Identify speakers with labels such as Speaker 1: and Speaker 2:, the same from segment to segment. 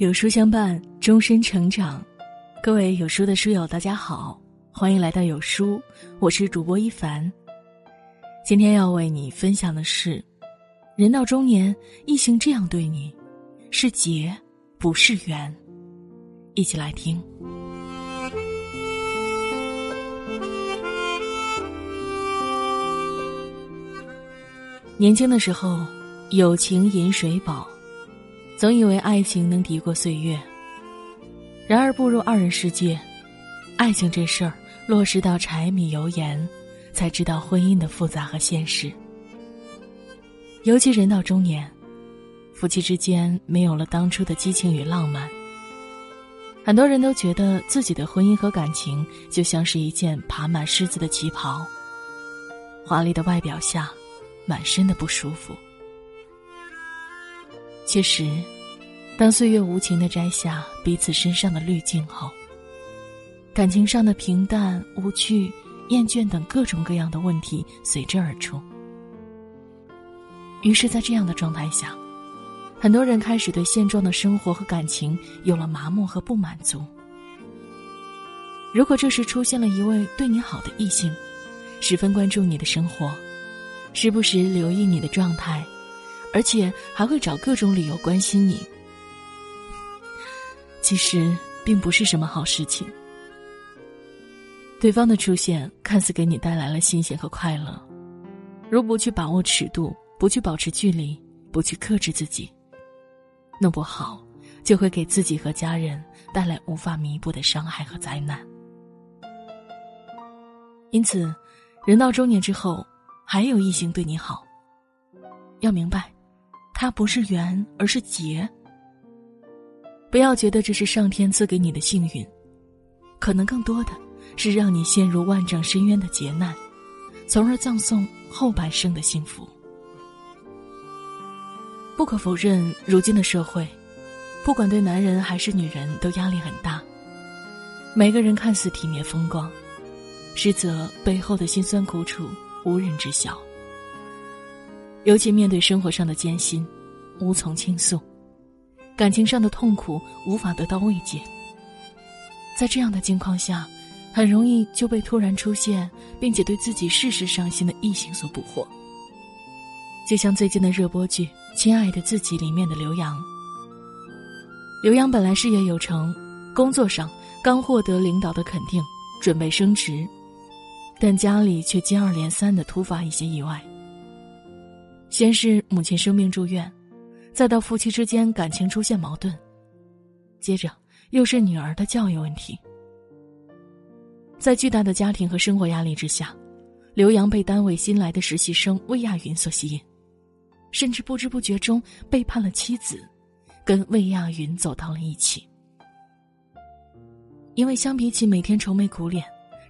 Speaker 1: 有书相伴，终身成长。各位有书的书友，大家好，欢迎来到有书，我是主播一凡。今天要为你分享的是：人到中年，异性这样对你，是劫不是缘。一起来听。年轻的时候，友情饮水饱。总以为爱情能敌过岁月，然而步入二人世界，爱情这事儿落实到柴米油盐，才知道婚姻的复杂和现实。尤其人到中年，夫妻之间没有了当初的激情与浪漫，很多人都觉得自己的婚姻和感情就像是一件爬满虱子的旗袍，华丽的外表下，满身的不舒服。其实，当岁月无情的摘下彼此身上的滤镜后，感情上的平淡、无趣、厌倦等各种各样的问题随之而出。于是，在这样的状态下，很多人开始对现状的生活和感情有了麻木和不满足。如果这时出现了一位对你好的异性，十分关注你的生活，时不时留意你的状态。而且还会找各种理由关心你，其实并不是什么好事情。对方的出现看似给你带来了新鲜和快乐，如不去把握尺度，不去保持距离，不去克制自己，弄不好就会给自己和家人带来无法弥补的伤害和灾难。因此，人到中年之后，还有异性对你好，要明白。它不是缘，而是劫。不要觉得这是上天赐给你的幸运，可能更多的是让你陷入万丈深渊的劫难，从而葬送后半生的幸福。不可否认，如今的社会，不管对男人还是女人，都压力很大。每个人看似体面风光，实则背后的辛酸苦楚无人知晓。尤其面对生活上的艰辛，无从倾诉；感情上的痛苦无法得到慰藉。在这样的境况下，很容易就被突然出现并且对自己事事上心的异性所捕获。就像最近的热播剧《亲爱的自己》里面的刘洋。刘洋本来事业有成，工作上刚获得领导的肯定，准备升职，但家里却接二连三的突发一些意外。先是母亲生病住院，再到夫妻之间感情出现矛盾，接着又是女儿的教育问题。在巨大的家庭和生活压力之下，刘洋被单位新来的实习生魏亚云所吸引，甚至不知不觉中背叛了妻子，跟魏亚云走到了一起。因为相比起每天愁眉苦脸、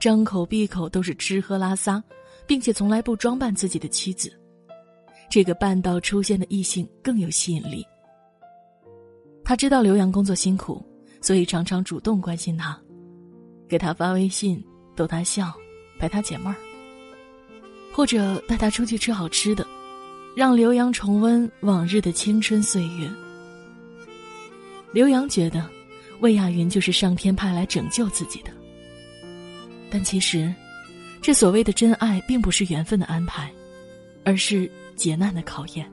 Speaker 1: 张口闭口都是吃喝拉撒，并且从来不装扮自己的妻子。这个半道出现的异性更有吸引力。他知道刘洋工作辛苦，所以常常主动关心他，给他发微信逗他笑，陪他解闷儿，或者带他出去吃好吃的，让刘洋重温往日的青春岁月。刘洋觉得，魏亚云就是上天派来拯救自己的。但其实，这所谓的真爱，并不是缘分的安排，而是。劫难的考验。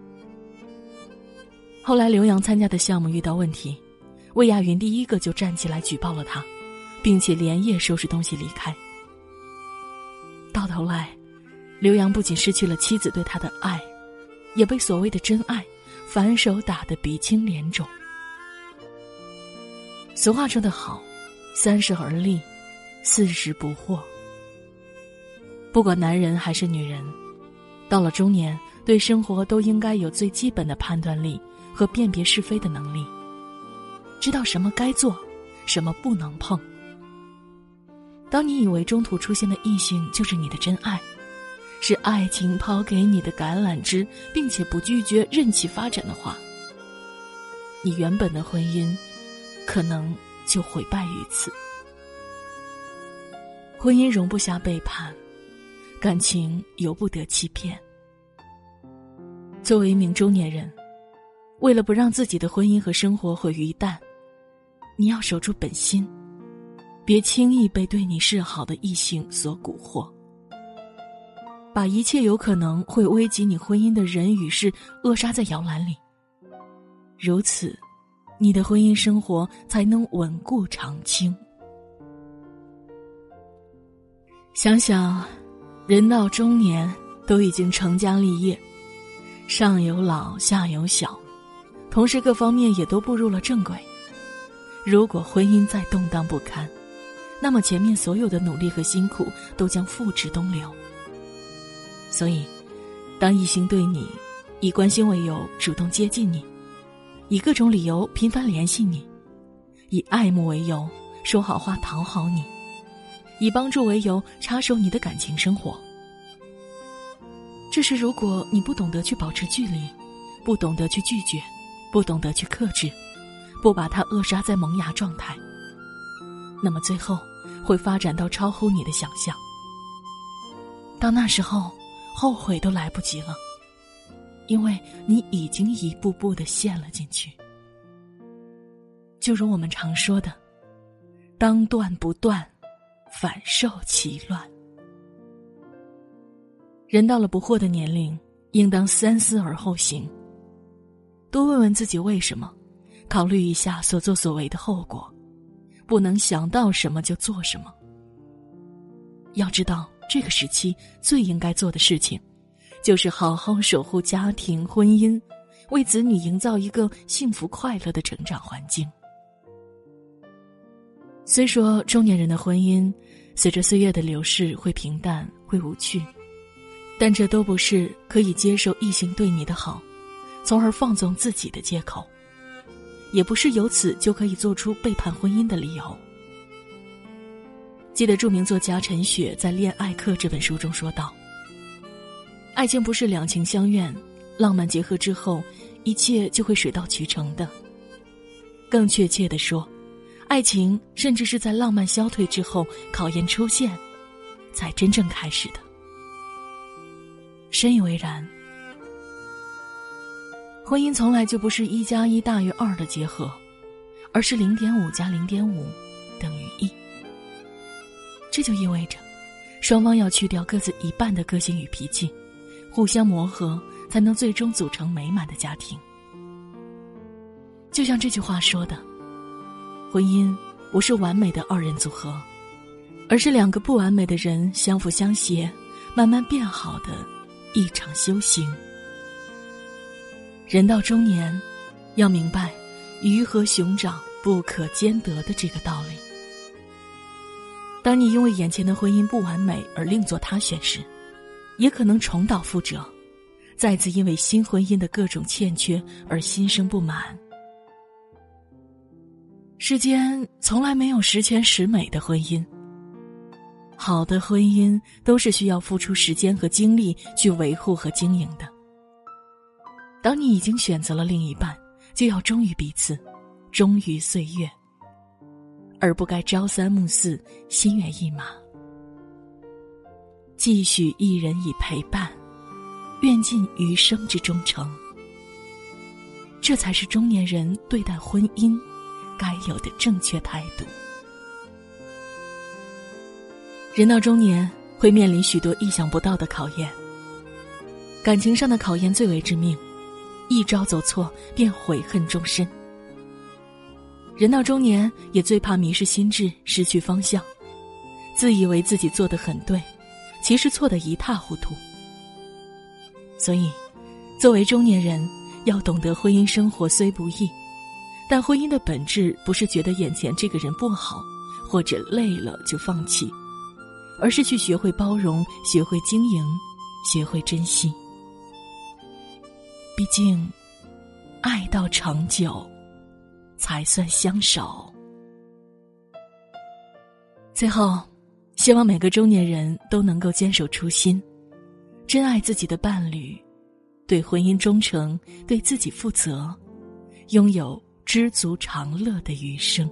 Speaker 1: 后来，刘洋参加的项目遇到问题，魏亚云第一个就站起来举报了他，并且连夜收拾东西离开。到头来，刘洋不仅失去了妻子对他的爱，也被所谓的真爱反手打得鼻青脸肿。俗话说得好：“三十而立，四十不惑。”不管男人还是女人，到了中年。对生活都应该有最基本的判断力和辨别是非的能力，知道什么该做，什么不能碰。当你以为中途出现的异性就是你的真爱，是爱情抛给你的橄榄枝，并且不拒绝任其发展的话，你原本的婚姻可能就毁败于此。婚姻容不下背叛，感情由不得欺骗。作为一名中年人，为了不让自己的婚姻和生活毁于一旦，你要守住本心，别轻易被对你示好的异性所蛊惑，把一切有可能会危及你婚姻的人与事扼杀在摇篮里。如此，你的婚姻生活才能稳固长青。想想，人到中年都已经成家立业，上有老下有小，同时各方面也都步入了正轨。如果婚姻再动荡不堪，那么前面所有的努力和辛苦都将付之东流。所以，当异性对你以关心为由主动接近你，以各种理由频繁联系你，以爱慕为由说好话讨好你。以帮助为由插手你的感情生活，这是如果你不懂得去保持距离，不懂得去拒绝，不懂得去克制，不把它扼杀在萌芽状态，那么最后会发展到超乎你的想象。到那时候，后悔都来不及了，因为你已经一步步的陷了进去。就如我们常说的：“当断不断。”反受其乱。人到了不惑的年龄，应当三思而后行。多问问自己为什么，考虑一下所作所为的后果，不能想到什么就做什么。要知道，这个时期最应该做的事情，就是好好守护家庭婚姻，为子女营造一个幸福快乐的成长环境。虽说中年人的婚姻，随着岁月的流逝会平淡会无趣，但这都不是可以接受异性对你的好，从而放纵自己的借口，也不是由此就可以做出背叛婚姻的理由。记得著名作家陈雪在《恋爱课》这本书中说道：“爱情不是两情相愿、浪漫结合之后，一切就会水到渠成的。更确切的说。”爱情甚至是在浪漫消退之后，考验出现，才真正开始的。深以为然。婚姻从来就不是一加一大于二的结合，而是零点五加零点五等于一。这就意味着，双方要去掉各自一半的个性与脾气，互相磨合，才能最终组成美满的家庭。就像这句话说的。婚姻不是完美的二人组合，而是两个不完美的人相辅相携，慢慢变好的一场修行。人到中年，要明白鱼和熊掌不可兼得的这个道理。当你因为眼前的婚姻不完美而另作他选时，也可能重蹈覆辙，再次因为新婚姻的各种欠缺而心生不满。世间从来没有十全十美的婚姻。好的婚姻都是需要付出时间和精力去维护和经营的。当你已经选择了另一半，就要忠于彼此，忠于岁月，而不该朝三暮四、心猿意马。继续一人以陪伴，愿尽余生之忠诚。这才是中年人对待婚姻。该有的正确态度。人到中年，会面临许多意想不到的考验。感情上的考验最为致命，一招走错便悔恨终身。人到中年，也最怕迷失心智，失去方向，自以为自己做的很对，其实错得一塌糊涂。所以，作为中年人，要懂得婚姻生活虽不易。但婚姻的本质不是觉得眼前这个人不好，或者累了就放弃，而是去学会包容，学会经营，学会珍惜。毕竟，爱到长久，才算相守。最后，希望每个中年人都能够坚守初心，珍爱自己的伴侣，对婚姻忠诚，对自己负责，拥有。知足常乐的余生。